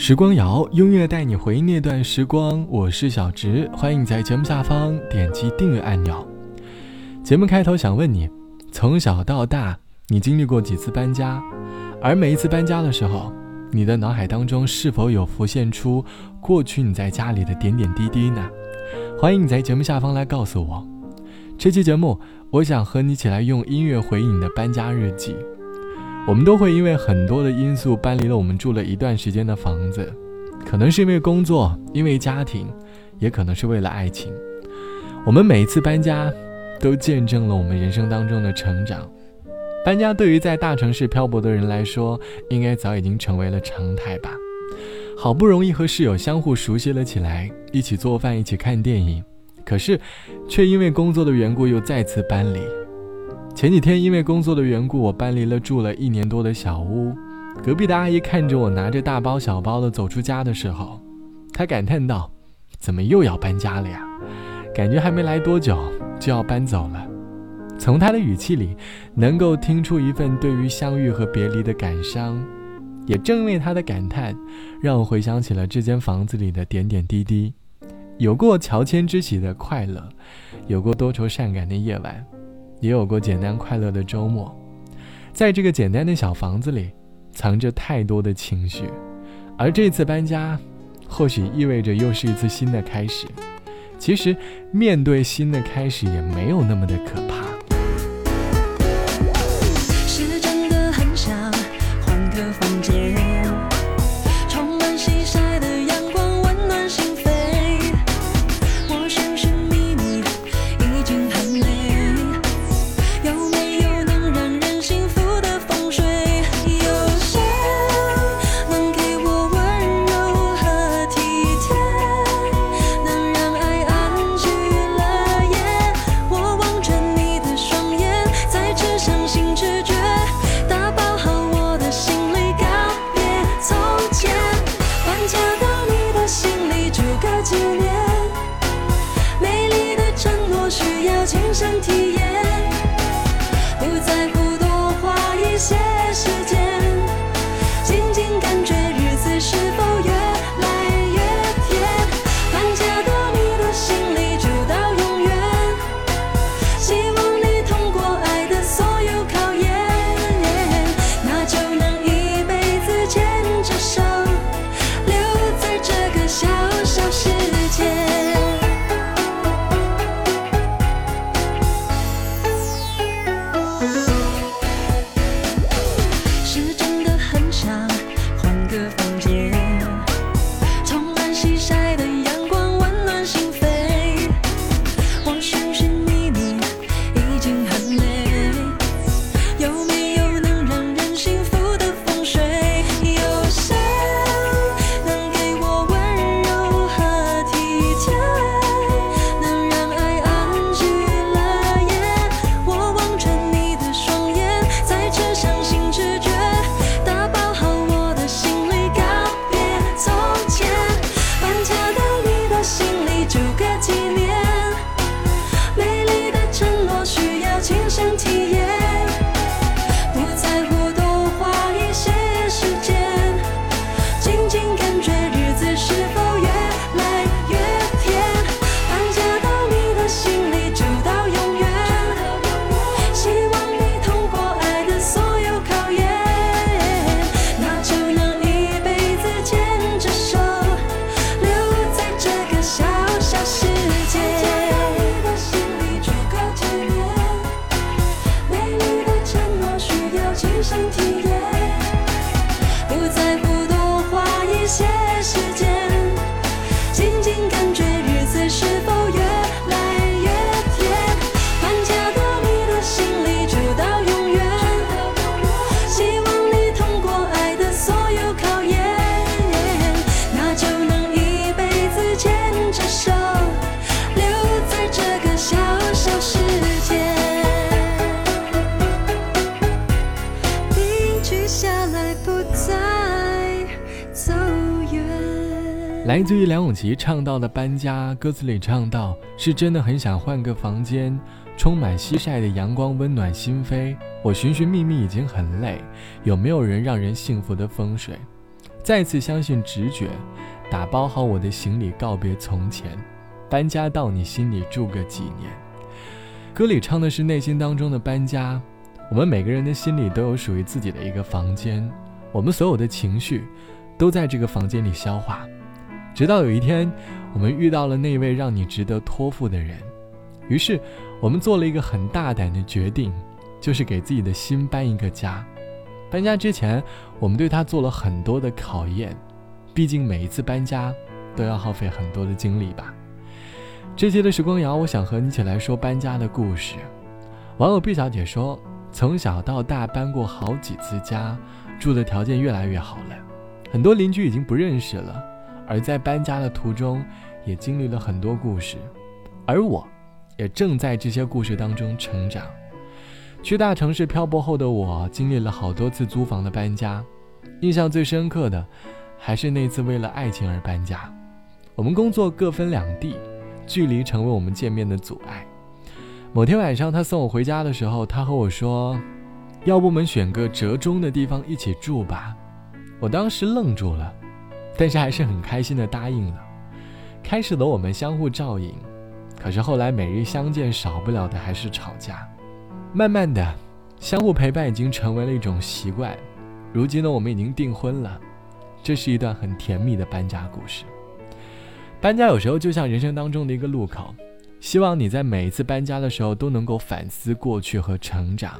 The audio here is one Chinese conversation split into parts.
时光谣，音乐带你回忆那段时光。我是小植，欢迎你在节目下方点击订阅按钮。节目开头想问你：从小到大，你经历过几次搬家？而每一次搬家的时候，你的脑海当中是否有浮现出过去你在家里的点点滴滴呢？欢迎你在节目下方来告诉我。这期节目，我想和你一起来用音乐回忆你的搬家日记。我们都会因为很多的因素搬离了我们住了一段时间的房子，可能是因为工作，因为家庭，也可能是为了爱情。我们每一次搬家，都见证了我们人生当中的成长。搬家对于在大城市漂泊的人来说，应该早已经成为了常态吧。好不容易和室友相互熟悉了起来，一起做饭，一起看电影，可是，却因为工作的缘故又再次搬离。前几天因为工作的缘故，我搬离了住了一年多的小屋。隔壁的阿姨看着我拿着大包小包的走出家的时候，她感叹道：“怎么又要搬家了呀？感觉还没来多久就要搬走了。”从她的语气里，能够听出一份对于相遇和别离的感伤。也正因为她的感叹，让我回想起了这间房子里的点点滴滴，有过乔迁之喜的快乐，有过多愁善感的夜晚。也有过简单快乐的周末，在这个简单的小房子里，藏着太多的情绪，而这次搬家，或许意味着又是一次新的开始。其实，面对新的开始，也没有那么的可怕。要亲身体验。来自于梁咏琪唱到的搬家，歌词里唱到：“是真的很想换个房间，充满西晒的阳光温暖心扉。我寻寻觅觅已经很累，有没有人让人幸福的风水？”再次相信直觉，打包好我的行李，告别从前，搬家到你心里住个几年。歌里唱的是内心当中的搬家，我们每个人的心里都有属于自己的一个房间，我们所有的情绪都在这个房间里消化，直到有一天，我们遇到了那位让你值得托付的人，于是我们做了一个很大胆的决定，就是给自己的心搬一个家。搬家之前，我们对他做了很多的考验，毕竟每一次搬家都要耗费很多的精力吧。这期的时光谣，我想和你一起来说搬家的故事。网友毕小姐说，从小到大搬过好几次家，住的条件越来越好了，很多邻居已经不认识了。而在搬家的途中，也经历了很多故事，而我，也正在这些故事当中成长。去大城市漂泊后的我，经历了好多次租房的搬家，印象最深刻的，还是那次为了爱情而搬家。我们工作各分两地，距离成为我们见面的阻碍。某天晚上，他送我回家的时候，他和我说：“要不我们选个折中的地方一起住吧？”我当时愣住了，但是还是很开心的答应了。开始的我们相互照应，可是后来每日相见，少不了的还是吵架。慢慢的，相互陪伴已经成为了一种习惯。如今呢，我们已经订婚了，这是一段很甜蜜的搬家故事。搬家有时候就像人生当中的一个路口，希望你在每一次搬家的时候都能够反思过去和成长。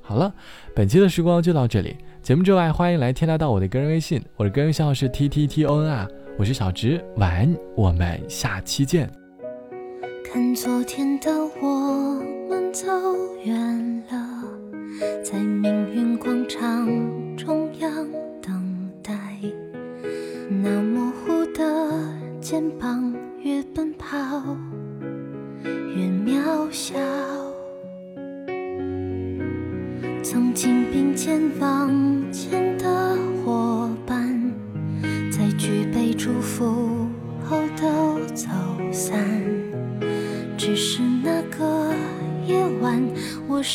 好了，本期的时光就到这里。节目之外，欢迎来添加到我的个人微信，我的个人微信号是 t t t o n 啊我是小直，晚安，我们下期见。看昨天的我们走远了，在命运广场中央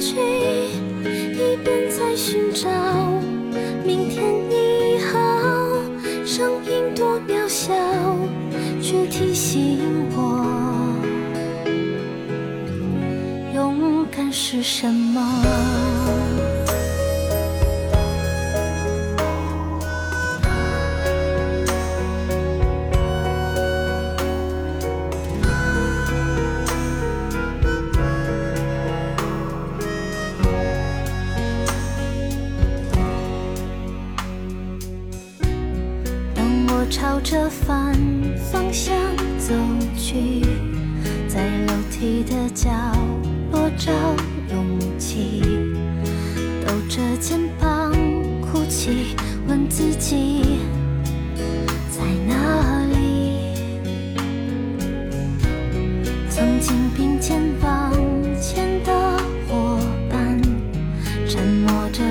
去，一边在寻找。明天你好，声音多渺小，却提醒我，勇敢是什么。找勇气，抖着肩膀哭泣，问自己在哪里。曾经并肩往前的伙伴，沉默着